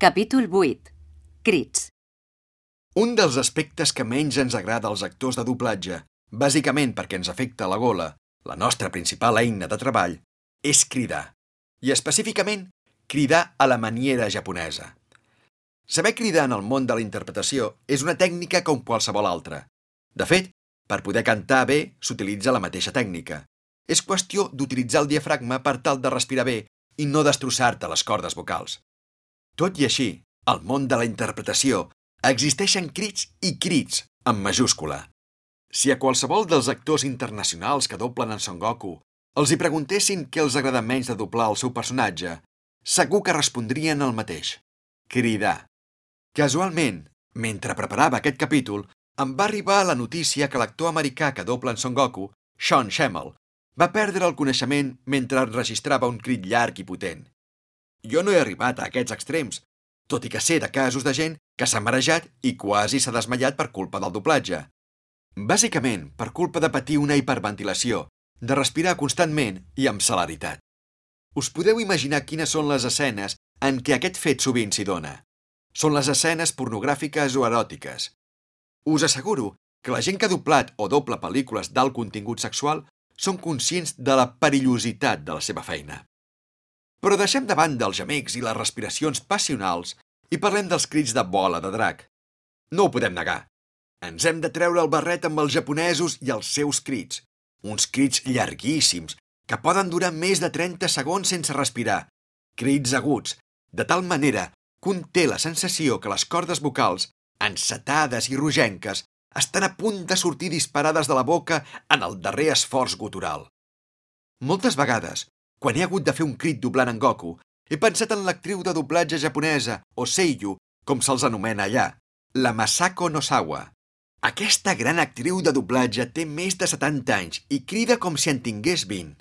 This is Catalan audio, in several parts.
Capítol 8. Crits. Un dels aspectes que menys ens agrada als actors de doblatge, bàsicament perquè ens afecta la gola, la nostra principal eina de treball, és cridar. I específicament, cridar a la maniera japonesa. Saber cridar en el món de la interpretació és una tècnica com qualsevol altra. De fet, per poder cantar bé s'utilitza la mateixa tècnica. És qüestió d'utilitzar el diafragma per tal de respirar bé i no destrossar-te les cordes vocals. Tot i així, al món de la interpretació existeixen crits i crits en majúscula. Si a qualsevol dels actors internacionals que doblen en Son Goku els hi preguntessin què els agrada menys de doblar el seu personatge, segur que respondrien el mateix. Cridar. Casualment, mentre preparava aquest capítol, em va arribar la notícia que l'actor americà que dobla en Son Goku, Sean Schemmel, va perdre el coneixement mentre registrava un crit llarg i potent. Jo no he arribat a aquests extrems, tot i que sé de casos de gent que s'ha marejat i quasi s'ha desmaiat per culpa del doblatge. Bàsicament, per culpa de patir una hiperventilació, de respirar constantment i amb celeritat. Us podeu imaginar quines són les escenes en què aquest fet sovint s'hi dona. Són les escenes pornogràfiques o eròtiques. Us asseguro que la gent que ha doblat o doble pel·lícules d'alt contingut sexual són conscients de la perillositat de la seva feina. Però deixem de banda els gemecs i les respiracions passionals i parlem dels crits de bola de drac. No ho podem negar. Ens hem de treure el barret amb els japonesos i els seus crits. Uns crits llarguíssims, que poden durar més de 30 segons sense respirar. Crits aguts, de tal manera que un té la sensació que les cordes vocals, encetades i rogenques, estan a punt de sortir disparades de la boca en el darrer esforç gutural. Moltes vegades, quan he hagut de fer un crit doblant en Goku, he pensat en l'actriu de doblatge japonesa, o Seiyu, com se'ls anomena allà, la Masako Nosawa. Aquesta gran actriu de doblatge té més de 70 anys i crida com si en tingués 20.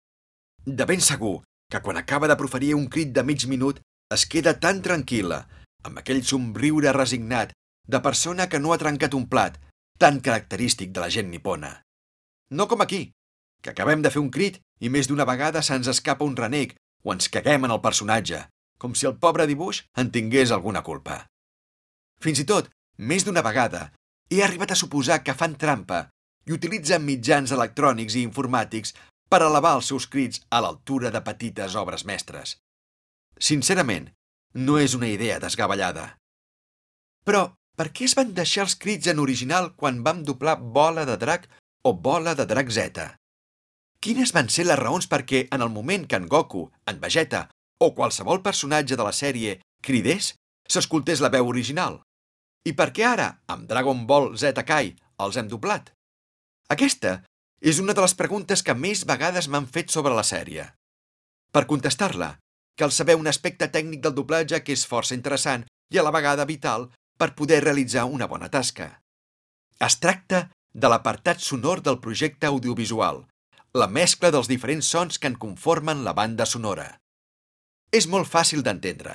De ben segur que quan acaba de proferir un crit de mig minut es queda tan tranquil·la, amb aquell somriure resignat de persona que no ha trencat un plat, tan característic de la gent nipona. No com aquí, que acabem de fer un crit i més d'una vegada se'ns escapa un renec o ens caguem en el personatge, com si el pobre dibuix en tingués alguna culpa. Fins i tot, més d'una vegada, he arribat a suposar que fan trampa i utilitzen mitjans electrònics i informàtics per elevar els seus crits a l'altura de petites obres mestres. Sincerament, no és una idea desgavellada. Però, per què es van deixar els crits en original quan vam doblar Bola de Drac o Bola de Drac Z? Quines van ser les raons perquè, en el moment que en Goku, en Vegeta o qualsevol personatge de la sèrie cridés, s'escoltés la veu original? I per què ara, amb Dragon Ball Z Kai, els hem doblat? Aquesta és una de les preguntes que més vegades m'han fet sobre la sèrie. Per contestar-la, cal saber un aspecte tècnic del doblatge que és força interessant i a la vegada vital per poder realitzar una bona tasca. Es tracta de l'apartat sonor del projecte audiovisual, la mescla dels diferents sons que en conformen la banda sonora. És molt fàcil d'entendre.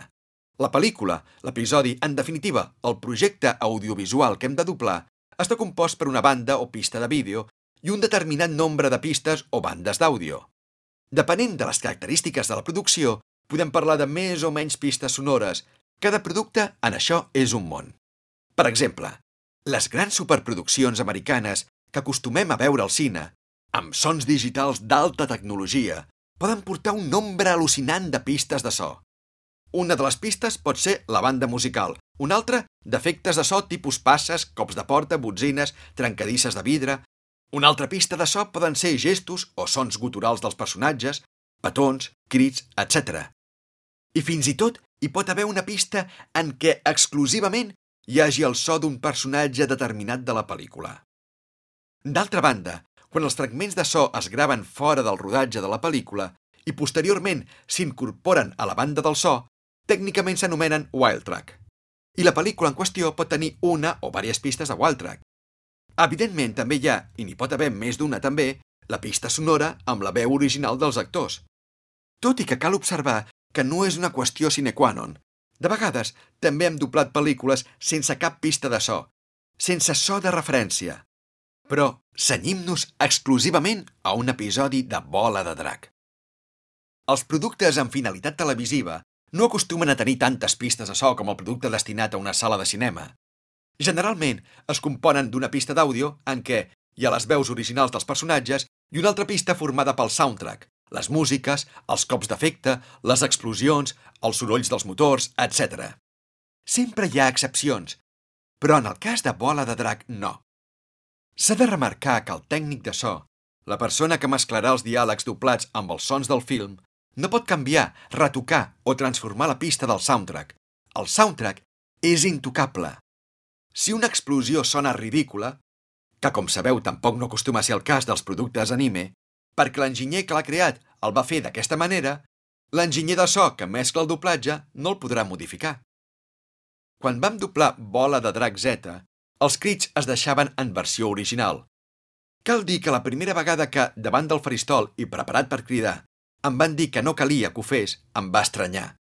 La pel·lícula, l'episodi, en definitiva, el projecte audiovisual que hem de doblar, està compost per una banda o pista de vídeo i un determinat nombre de pistes o bandes d'àudio. Depenent de les característiques de la producció, podem parlar de més o menys pistes sonores. Cada producte en això és un món. Per exemple, les grans superproduccions americanes que acostumem a veure al cine, amb sons digitals d'alta tecnologia, poden portar un nombre al·lucinant de pistes de so. Una de les pistes pot ser la banda musical, una altra d'efectes de so tipus passes, cops de porta, botzines, trencadisses de vidre... Una altra pista de so poden ser gestos o sons guturals dels personatges, petons, crits, etc. I fins i tot hi pot haver una pista en què exclusivament hi hagi el so d'un personatge determinat de la pel·lícula. D'altra banda, quan els fragments de so es graven fora del rodatge de la pel·lícula i posteriorment s'incorporen a la banda del so, tècnicament s'anomenen wild track. I la pel·lícula en qüestió pot tenir una o diverses pistes de wild track. Evidentment, també hi ha, i n'hi pot haver més d'una també, la pista sonora amb la veu original dels actors. Tot i que cal observar que no és una qüestió sine qua non. De vegades també hem doblat pel·lícules sense cap pista de so, sense so de referència. Però senyim-nos exclusivament a un episodi de Bola de Drac. Els productes amb finalitat televisiva no acostumen a tenir tantes pistes de so com el producte destinat a una sala de cinema. Generalment es componen d'una pista d'àudio en què hi ha les veus originals dels personatges i una altra pista formada pel soundtrack, les músiques, els cops d'efecte, les explosions, els sorolls dels motors, etc. Sempre hi ha excepcions, però en el cas de Bola de Drac no. S'ha de remarcar que el tècnic de so, la persona que mesclarà els diàlegs doblats amb els sons del film, no pot canviar, retocar o transformar la pista del soundtrack. El soundtrack és intocable. Si una explosió sona ridícula, que com sabeu tampoc no acostuma a ser el cas dels productes anime, perquè l'enginyer que l'ha creat el va fer d'aquesta manera, l'enginyer de so que mescla el doblatge no el podrà modificar. Quan vam doblar Bola de Drac Z, els crits es deixaven en versió original. Cal dir que la primera vegada que, davant del faristol i preparat per cridar, em van dir que no calia que ho fes, em va estranyar.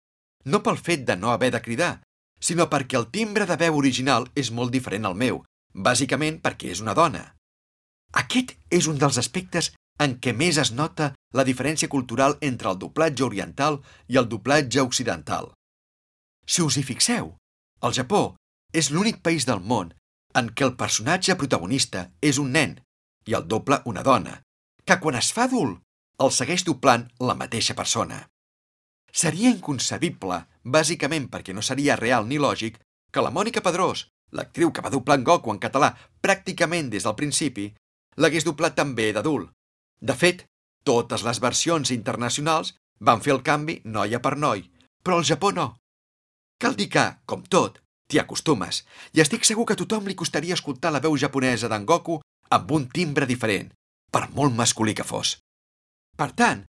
No pel fet de no haver de cridar, sinó perquè el timbre de veu original és molt diferent al meu, bàsicament perquè és una dona. Aquest és un dels aspectes en què més es nota la diferència cultural entre el doblatge oriental i el doblatge occidental. Si us hi fixeu, el Japó és l'únic país del món en què el personatge protagonista és un nen i el doble una dona, que quan es fa adult el segueix doblant la mateixa persona. Seria inconcebible, bàsicament perquè no seria real ni lògic, que la Mònica Pedrós, l'actriu que va doblar en Goku en català pràcticament des del principi, l'hagués doblat també d'adult. De fet, totes les versions internacionals van fer el canvi noia per noi, però al Japó no. Cal dir que, com tot, t'hi acostumes, i estic segur que a tothom li costaria escoltar la veu japonesa d'en Goku amb un timbre diferent, per molt masculí que fos. Per tant,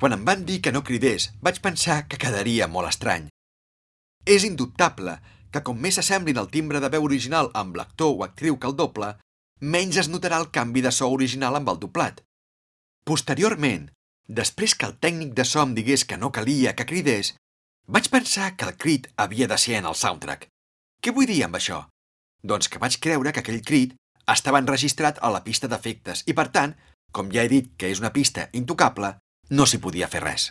quan em van dir que no cridés, vaig pensar que quedaria molt estrany. És indubtable que com més s'assemblin el timbre de veu original amb l'actor o actriu que el doble, menys es notarà el canvi de so original amb el doblat. Posteriorment, després que el tècnic de so em digués que no calia que cridés, vaig pensar que el crit havia de ser en el soundtrack. Què vull dir amb això? Doncs que vaig creure que aquell crit estava enregistrat a la pista d'efectes i, per tant, com ja he dit que és una pista intocable, no s'hi podia fer res.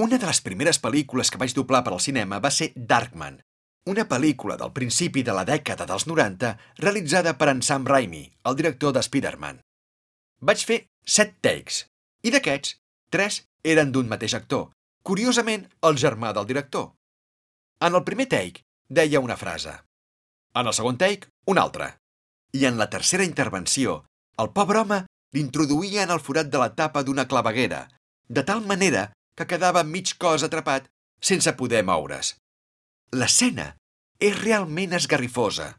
Una de les primeres pel·lícules que vaig doblar per al cinema va ser Darkman, una pel·lícula del principi de la dècada dels 90 realitzada per en Sam Raimi, el director de Spider-Man. Vaig fer set takes, i d'aquests, tres eren d'un mateix actor, curiosament el germà del director. En el primer take deia una frase. En el segon take, una altra. I en la tercera intervenció, el pobre home l'introduïa en el forat de la tapa d'una claveguera, de tal manera que quedava mig cos atrapat sense poder moure's. L'escena és realment esgarrifosa.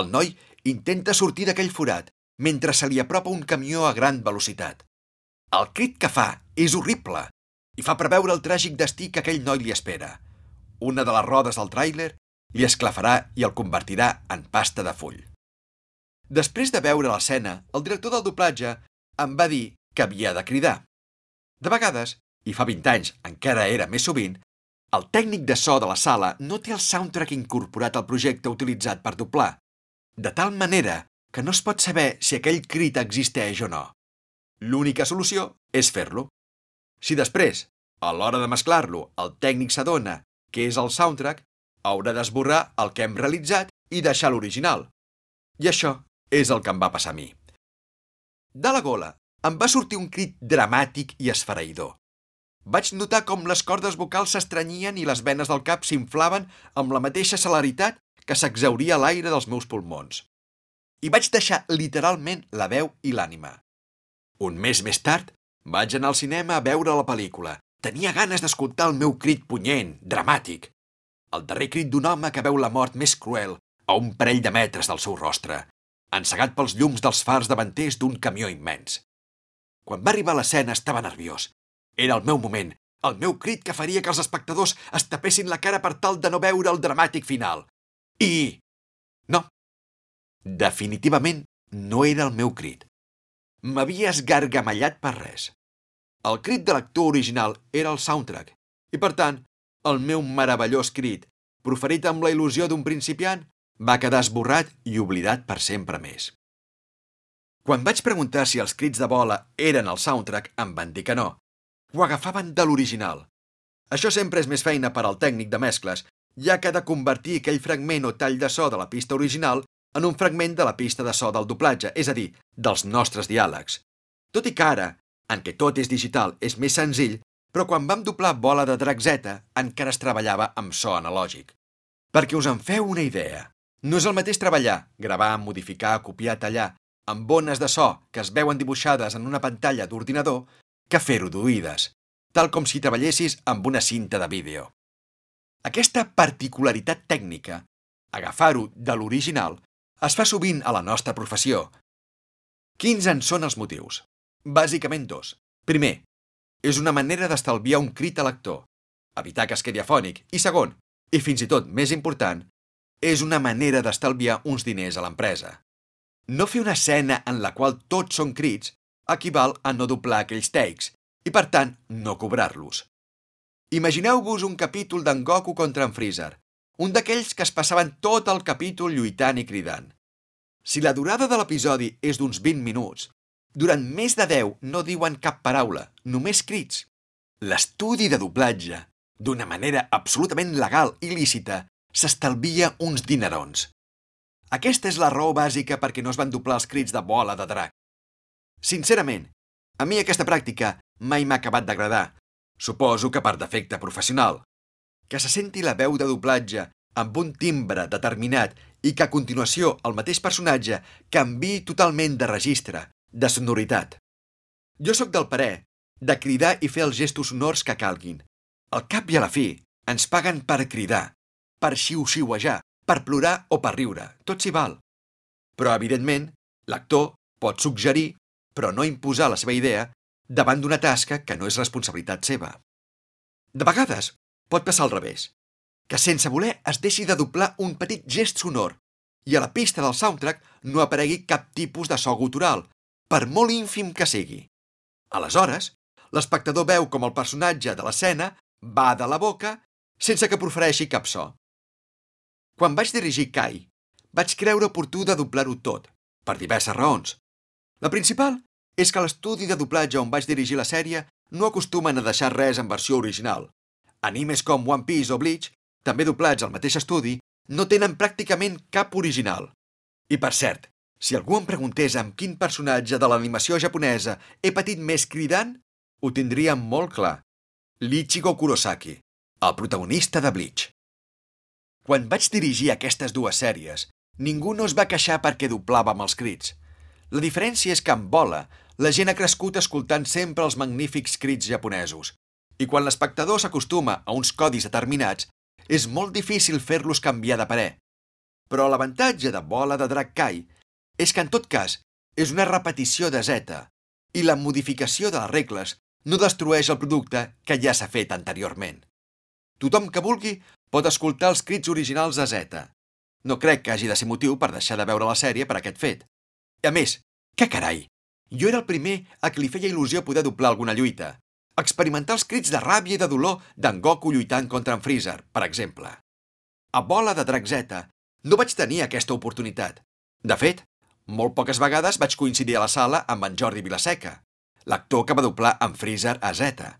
El noi intenta sortir d'aquell forat mentre se li apropa un camió a gran velocitat. El crit que fa és horrible i fa preveure el tràgic destí que aquell noi li espera. Una de les rodes del tràiler li esclafarà i el convertirà en pasta de full. Després de veure l'escena, el director del doblatge em va dir que havia de cridar. De vegades, i fa 20 anys encara era més sovint, el tècnic de so de la sala no té el soundtrack incorporat al projecte utilitzat per doblar, de tal manera que no es pot saber si aquell crit existeix o no. L'única solució és fer-lo. Si després, a l'hora de mesclar-lo, el tècnic s'adona que és el soundtrack, haurà d'esborrar el que hem realitzat i deixar l'original. I això és el que em va passar a mi. De la gola em va sortir un crit dramàtic i esfereïdor. Vaig notar com les cordes vocals s'estranyien i les venes del cap s'inflaven amb la mateixa celeritat que s'exauria l'aire dels meus pulmons. I vaig deixar literalment la veu i l'ànima. Un mes més tard, vaig anar al cinema a veure la pel·lícula. Tenia ganes d'escoltar el meu crit punyent, dramàtic. El darrer crit d'un home que veu la mort més cruel a un parell de metres del seu rostre encegat pels llums dels fars davanters d'un camió immens. Quan va arribar a l'escena estava nerviós. Era el meu moment, el meu crit que faria que els espectadors es tapessin la cara per tal de no veure el dramàtic final. I... No. Definitivament no era el meu crit. M'havia esgargamellat per res. El crit de l'actor original era el soundtrack, i per tant, el meu meravellós crit, proferit amb la il·lusió d'un principiant, va quedar esborrat i oblidat per sempre més. Quan vaig preguntar si els crits de bola eren el soundtrack, em van dir que no. Ho agafaven de l'original. Això sempre és més feina per al tècnic de mescles, ja que ha de convertir aquell fragment o tall de so de la pista original en un fragment de la pista de so del doblatge, és a dir, dels nostres diàlegs. Tot i que ara, en què tot és digital, és més senzill, però quan vam doblar Bola de Z encara es treballava amb so analògic. Perquè us en feu una idea, no és el mateix treballar, gravar, modificar, copiar, tallar, amb bones de so que es veuen dibuixades en una pantalla d'ordinador que fer-ho d'oïdes, tal com si treballessis amb una cinta de vídeo. Aquesta particularitat tècnica, agafar-ho de l'original, es fa sovint a la nostra professió. Quins en són els motius? Bàsicament dos. Primer, és una manera d'estalviar un crit a l'actor, evitar que es quedi afònic, i segon, i fins i tot més important, és una manera d'estalviar uns diners a l'empresa. No fer una escena en la qual tots són crits equival a no doblar aquells takes i, per tant, no cobrar-los. Imagineu-vos un capítol d'en Goku contra en Freezer, un d'aquells que es passaven tot el capítol lluitant i cridant. Si la durada de l'episodi és d'uns 20 minuts, durant més de 10 no diuen cap paraula, només crits. L'estudi de doblatge, d'una manera absolutament legal i lícita, s'estalvia uns dinerons. Aquesta és la raó bàsica perquè no es van doblar els crits de bola de drac. Sincerament, a mi aquesta pràctica mai m'ha acabat d'agradar. Suposo que per defecte professional. Que se senti la veu de doblatge amb un timbre determinat i que a continuació el mateix personatge canvi totalment de registre, de sonoritat. Jo sóc del parer de cridar i fer els gestos sonors que calguin. Al cap i a la fi, ens paguen per cridar, per xiu-xiuejar, per plorar o per riure, tot s'hi val. Però, evidentment, l'actor pot suggerir, però no imposar la seva idea, davant d'una tasca que no és responsabilitat seva. De vegades, pot passar al revés, que sense voler es deixi de doblar un petit gest sonor i a la pista del soundtrack no aparegui cap tipus de so gutural, per molt ínfim que sigui. Aleshores, l'espectador veu com el personatge de l'escena va de la boca sense que profereixi cap so. Quan vaig dirigir Kai, vaig creure oportú de doblar-ho tot, per diverses raons. La principal és que l'estudi de doblatge on vaig dirigir la sèrie no acostumen a deixar res en versió original. Animes com One Piece o Bleach, també doblats al mateix estudi, no tenen pràcticament cap original. I per cert, si algú em preguntés amb quin personatge de l'animació japonesa he patit més cridant, ho tindria molt clar. L'ichigo Kurosaki, el protagonista de Bleach. Quan vaig dirigir aquestes dues sèries, ningú no es va queixar perquè doblàvem els crits. La diferència és que amb Bola, la gent ha crescut escoltant sempre els magnífics crits japonesos. I quan l'espectador s'acostuma a uns codis determinats, és molt difícil fer-los canviar de parer. Però l'avantatge de Bola de Drac Kai és que, en tot cas, és una repetició de Z i la modificació de les regles no destrueix el producte que ja s'ha fet anteriorment. Tothom que vulgui pot escoltar els crits originals de Z. No crec que hagi de ser motiu per deixar de veure la sèrie per aquest fet. I a més, què carai! Jo era el primer a qui li feia il·lusió poder doblar alguna lluita. Experimentar els crits de ràbia i de dolor d'en Goku lluitant contra en Freezer, per exemple. A Bola de Drac Z no vaig tenir aquesta oportunitat. De fet, molt poques vegades vaig coincidir a la sala amb en Jordi Vilaseca, l'actor que va doblar en Freezer a Z.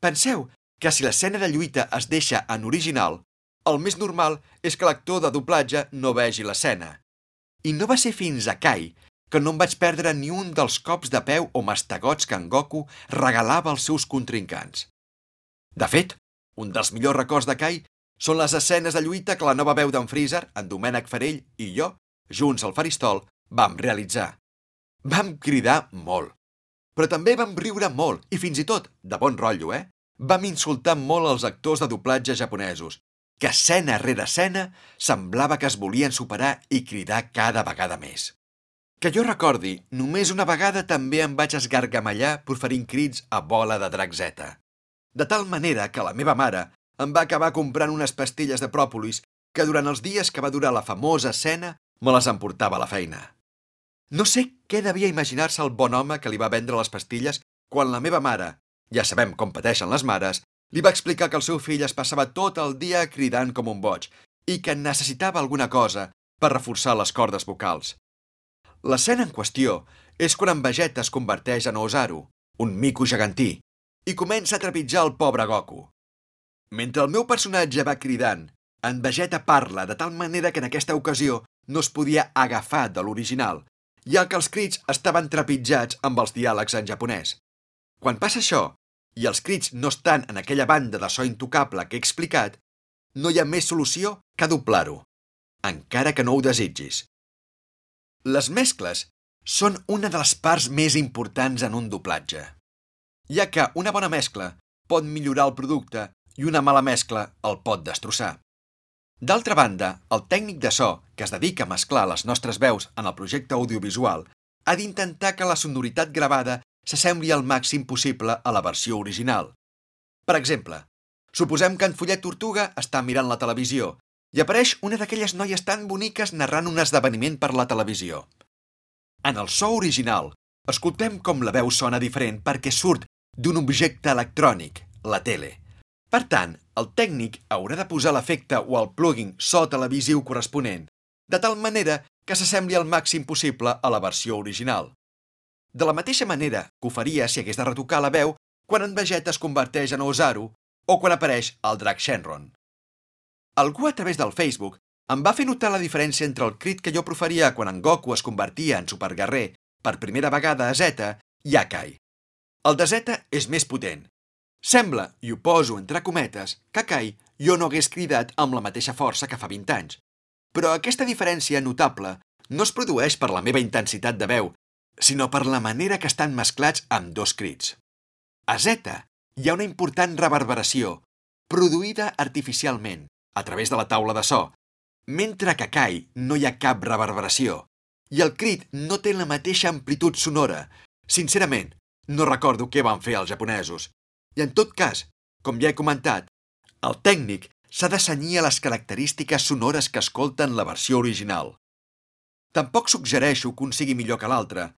Penseu que si l'escena de lluita es deixa en original, el més normal és que l'actor de doblatge no vegi l'escena. I no va ser fins a Kai que no em vaig perdre ni un dels cops de peu o mastegots que en Goku regalava als seus contrincants. De fet, un dels millors records de Kai són les escenes de lluita que la nova veu d'en Freezer, en Domènec Farell i jo, junts al faristol, vam realitzar. Vam cridar molt. Però també vam riure molt, i fins i tot, de bon rotllo, eh? Vam insultar molt els actors de doblatge japonesos, que escena rere escena semblava que es volien superar i cridar cada vegada més. Que jo recordi, només una vegada també em vaig esgargamellar proferint crits a bola de drac Z. De tal manera que la meva mare em va acabar comprant unes pastilles de pròpolis que durant els dies que va durar la famosa escena me les emportava a la feina. No sé què devia imaginar-se el bon home que li va vendre les pastilles quan la meva mare, ja sabem com pateixen les mares, li va explicar que el seu fill es passava tot el dia cridant com un boig i que necessitava alguna cosa per reforçar les cordes vocals. L'escena en qüestió és quan en Vegeta es converteix en Osaru, un mico gegantí, i comença a trepitjar el pobre Goku. Mentre el meu personatge va cridant, en Vegeta parla de tal manera que en aquesta ocasió no es podia agafar de l'original, ja que els crits estaven trepitjats amb els diàlegs en japonès. Quan passa això, i els crits no estan en aquella banda de so intocable que he explicat, no hi ha més solució que doblar-ho, encara que no ho desitgis. Les mescles són una de les parts més importants en un doblatge, ja que una bona mescla pot millorar el producte i una mala mescla el pot destrossar. D'altra banda, el tècnic de so, que es dedica a mesclar les nostres veus en el projecte audiovisual, ha d'intentar que la sonoritat gravada s'assembli al màxim possible a la versió original. Per exemple, suposem que en Follet Tortuga està mirant la televisió i apareix una d'aquelles noies tan boniques narrant un esdeveniment per la televisió. En el so original, escoltem com la veu sona diferent perquè surt d'un objecte electrònic, la tele. Per tant, el tècnic haurà de posar l'efecte o el plugin so televisiu corresponent, de tal manera que s'assembli al màxim possible a la versió original de la mateixa manera que ho faria si hagués de retocar la veu quan en Vegeta es converteix en Ozaru o quan apareix el drac Shenron. Algú a través del Facebook em va fer notar la diferència entre el crit que jo proferia quan en Goku es convertia en superguerrer per primera vegada a Zeta i a Kai. El de Zeta és més potent. Sembla, i ho poso entre cometes, que Kai jo no hagués cridat amb la mateixa força que fa 20 anys. Però aquesta diferència notable no es produeix per la meva intensitat de veu, sinó per la manera que estan mesclats amb dos crits. A Zeta hi ha una important reverberació, produïda artificialment, a través de la taula de so, mentre que a Kai no hi ha cap reverberació, i el crit no té la mateixa amplitud sonora. Sincerament, no recordo què van fer els japonesos. I en tot cas, com ja he comentat, el tècnic s'ha de senyir a les característiques sonores que escolten la versió original. Tampoc suggereixo que un sigui millor que l'altre,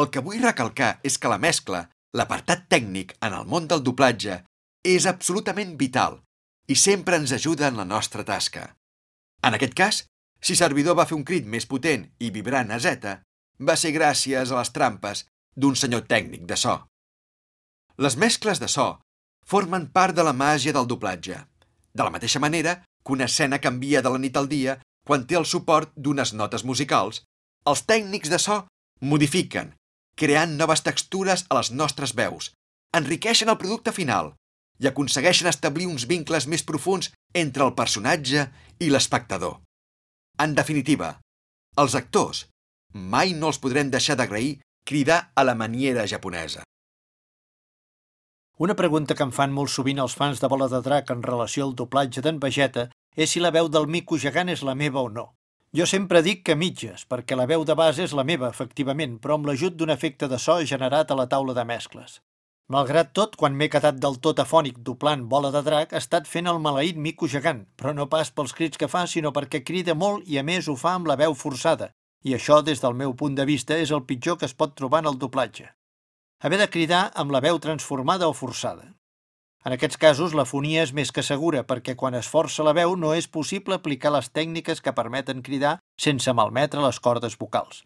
el que vull recalcar és que la mescla, l'apartat tècnic en el món del doblatge, és absolutament vital i sempre ens ajuda en la nostra tasca. En aquest cas, si Servidor va fer un crit més potent i vibrant a Z, va ser gràcies a les trampes d'un senyor tècnic de so. Les mescles de so formen part de la màgia del doblatge, de la mateixa manera que una escena canvia de la nit al dia quan té el suport d'unes notes musicals, els tècnics de so modifiquen, creant noves textures a les nostres veus, enriqueixen el producte final i aconsegueixen establir uns vincles més profuns entre el personatge i l'espectador. En definitiva, els actors mai no els podrem deixar d'agrair cridar a la maniera japonesa. Una pregunta que em fan molt sovint els fans de Bola de Drac en relació al doblatge d'en Vegeta és si la veu del mico gegant és la meva o no. Jo sempre dic que mitges, perquè la veu de base és la meva, efectivament, però amb l'ajut d'un efecte de so generat a la taula de mescles. Malgrat tot, quan m'he quedat del tot afònic doblant Bola de Drac, ha estat fent el maleït mico gegant, però no pas pels crits que fa, sinó perquè crida molt i a més ho fa amb la veu forçada, i això, des del meu punt de vista, és el pitjor que es pot trobar en el doblatge. Haver de cridar amb la veu transformada o forçada. En aquests casos, la fonia és més que segura perquè quan es força la veu no és possible aplicar les tècniques que permeten cridar sense malmetre les cordes vocals.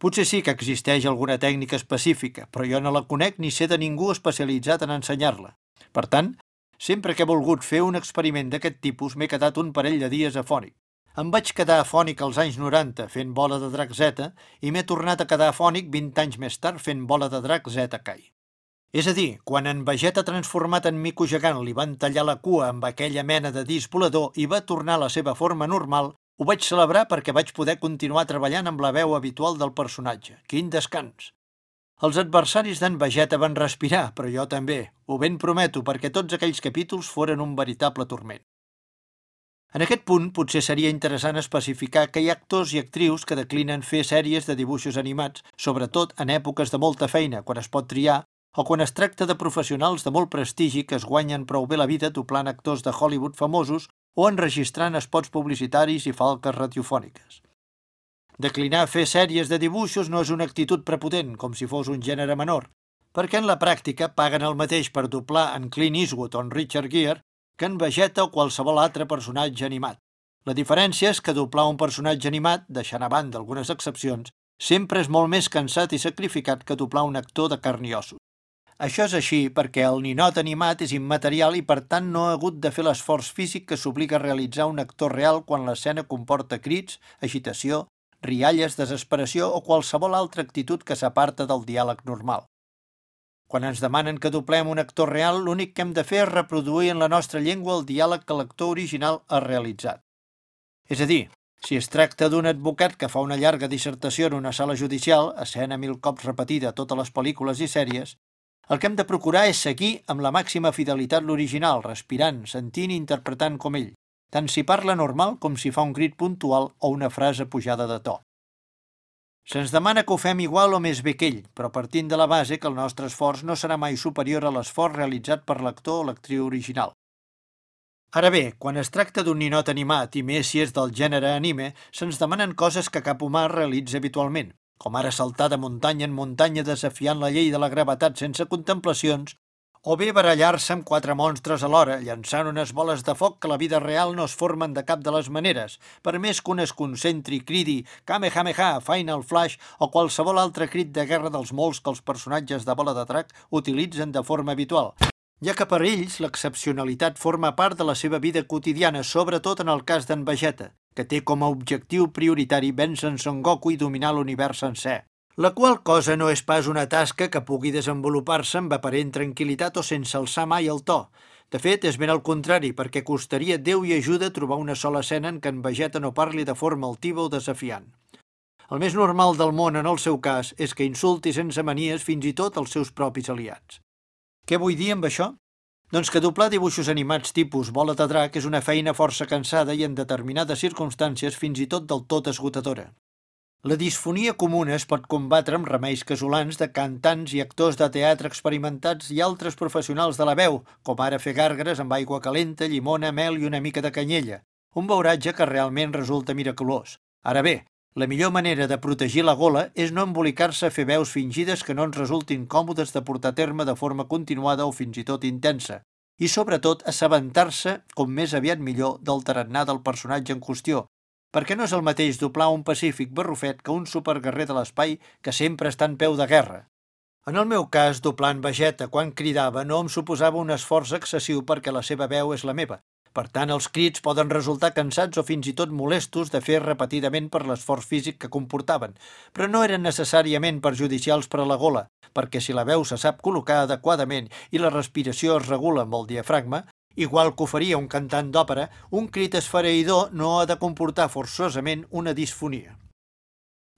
Potser sí que existeix alguna tècnica específica, però jo no la conec ni sé de ningú especialitzat en ensenyar-la. Per tant, sempre que he volgut fer un experiment d'aquest tipus m'he quedat un parell de dies afònic. Em vaig quedar afònic als anys 90 fent bola de drac Z i m'he tornat a quedar afònic 20 anys més tard fent bola de drac Z Kai. És a dir, quan en Vegeta transformat en mico gegant li van tallar la cua amb aquella mena de disc volador i va tornar a la seva forma normal, ho vaig celebrar perquè vaig poder continuar treballant amb la veu habitual del personatge. Quin descans! Els adversaris d'en Vegeta van respirar, però jo també. Ho ben prometo, perquè tots aquells capítols foren un veritable turment. En aquest punt, potser seria interessant especificar que hi ha actors i actrius que declinen fer sèries de dibuixos animats, sobretot en èpoques de molta feina, quan es pot triar o quan es tracta de professionals de molt prestigi que es guanyen prou bé la vida doblant actors de Hollywood famosos o enregistrant espots publicitaris i falques radiofòniques. Declinar fer sèries de dibuixos no és una actitud prepotent, com si fos un gènere menor, perquè en la pràctica paguen el mateix per doblar en Clint Eastwood o en Richard Gere en Vegeta o qualsevol altre personatge animat. La diferència és que doblar un personatge animat, deixant a banda algunes excepcions, sempre és molt més cansat i sacrificat que doblar un actor de carn i ossos. Això és així perquè el ninot animat és immaterial i per tant no ha hagut de fer l'esforç físic que s'obliga a realitzar un actor real quan l'escena comporta crits, agitació, rialles, desesperació o qualsevol altra actitud que s'aparta del diàleg normal. Quan ens demanen que doblem un actor real, l'únic que hem de fer és reproduir en la nostra llengua el diàleg que l'actor original ha realitzat. És a dir, si es tracta d'un advocat que fa una llarga dissertació en una sala judicial, escena mil cops repetida a totes les pel·lícules i sèries, el que hem de procurar és seguir amb la màxima fidelitat l'original, respirant, sentint i interpretant com ell, tant si parla normal com si fa un crit puntual o una frase pujada de to. Se'ns demana que ho fem igual o més bé que ell, però partint de la base que el nostre esforç no serà mai superior a l'esforç realitzat per l'actor o l'actriu original. Ara bé, quan es tracta d'un ninot animat, i més si és del gènere anime, se'ns demanen coses que cap humà realitza habitualment, com ara saltar de muntanya en muntanya desafiant la llei de la gravetat sense contemplacions, o bé barallar-se amb quatre monstres alhora, llançant unes boles de foc que la vida real no es formen de cap de les maneres, per més que un es concentri, cridi Kamehameha, Final Flash o qualsevol altre crit de guerra dels molts que els personatges de bola de drac utilitzen de forma habitual, ja que per ells l'excepcionalitat forma part de la seva vida quotidiana, sobretot en el cas d'en Vegeta, que té com a objectiu prioritari vèncer en Son Goku i dominar l'univers sencer. La qual cosa no és pas una tasca que pugui desenvolupar-se amb aparent tranquil·litat o sense alçar mai el to. De fet, és ben al contrari, perquè costaria Déu i ajuda trobar una sola escena en què en Vegeta no parli de forma altiva o desafiant. El més normal del món, en el seu cas, és que insulti sense manies fins i tot els seus propis aliats. Què vull dir amb això? Doncs que doblar dibuixos animats tipus bola de drac és una feina força cansada i en determinades circumstàncies fins i tot del tot esgotadora. La disfonia comuna es pot combatre amb remeis casolans de cantants i actors de teatre experimentats i altres professionals de la veu, com ara fer gàrgares amb aigua calenta, llimona, mel i una mica de canyella, un beuratge que realment resulta miraculós. Ara bé, la millor manera de protegir la gola és no embolicar-se a fer veus fingides que no ens resultin còmodes de portar a terme de forma continuada o fins i tot intensa, i sobretot assabentar-se, com més aviat millor, del tarannà del personatge en qüestió, perquè no és el mateix doblar un pacífic barrufet que un superguerrer de l'espai que sempre està en peu de guerra. En el meu cas, doblant Vegeta quan cridava no em suposava un esforç excessiu perquè la seva veu és la meva, per tant, els crits poden resultar cansats o fins i tot molestos de fer repetidament per l'esforç físic que comportaven, però no eren necessàriament perjudicials per a la gola, perquè si la veu se sap col·locar adequadament i la respiració es regula amb el diafragma, igual que ho faria un cantant d'òpera, un crit esfereïdor no ha de comportar forçosament una disfonia.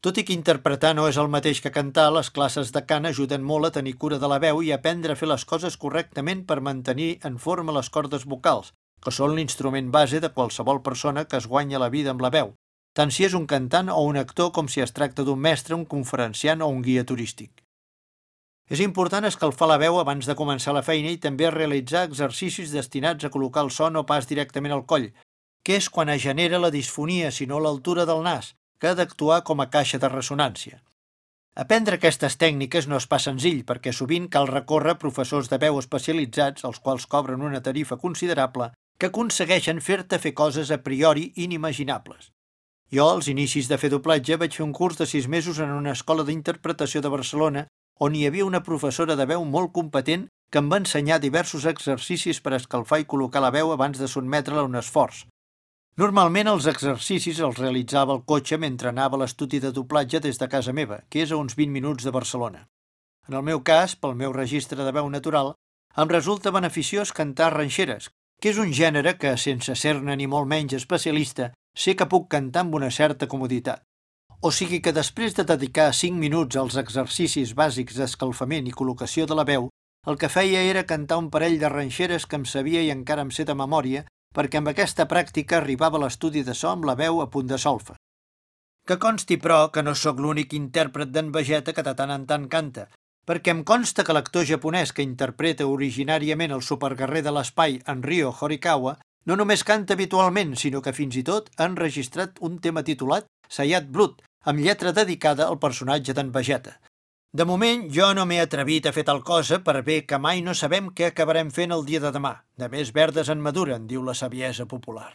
Tot i que interpretar no és el mateix que cantar, les classes de cant ajuden molt a tenir cura de la veu i aprendre a fer les coses correctament per mantenir en forma les cordes vocals, que són l'instrument base de qualsevol persona que es guanya la vida amb la veu, tant si és un cantant o un actor com si es tracta d'un mestre, un conferenciant o un guia turístic. És important escalfar la veu abans de començar la feina i també realitzar exercicis destinats a col·locar el son o pas directament al coll, que és quan es genera la disfonia, sinó l'altura del nas, que ha d'actuar com a caixa de ressonància. Aprendre aquestes tècniques no és pas senzill perquè sovint cal recórrer professors de veu especialitzats, els quals cobren una tarifa considerable, que aconsegueixen fer-te fer coses a priori inimaginables. Jo, als inicis de fer doblatge, vaig fer un curs de sis mesos en una escola d'interpretació de Barcelona on hi havia una professora de veu molt competent que em va ensenyar diversos exercicis per escalfar i col·locar la veu abans de sotmetre-la a un esforç. Normalment els exercicis els realitzava al cotxe mentre anava a l'estudi de doblatge des de casa meva, que és a uns 20 minuts de Barcelona. En el meu cas, pel meu registre de veu natural, em resulta beneficiós cantar ranxeres, que és un gènere que, sense ser-ne ni molt menys especialista, sé que puc cantar amb una certa comoditat. O sigui que després de dedicar 5 minuts als exercicis bàsics d'escalfament i col·locació de la veu, el que feia era cantar un parell de ranxeres que em sabia i encara em sé de memòria, perquè amb aquesta pràctica arribava a l'estudi de so amb la veu a punt de solfa. Que consti, però, que no sóc l'únic intèrpret d'en Vegeta que de tant en tant canta, perquè em consta que l'actor japonès que interpreta originàriament el superguerrer de l'espai, en Ryo Horikawa, no només canta habitualment, sinó que fins i tot ha enregistrat un tema titulat Sayat Blood, amb lletra dedicada al personatge d'en Vegeta. De moment, jo no m'he atrevit a fer tal cosa per bé que mai no sabem què acabarem fent el dia de demà. De més verdes en maduren, diu la saviesa popular.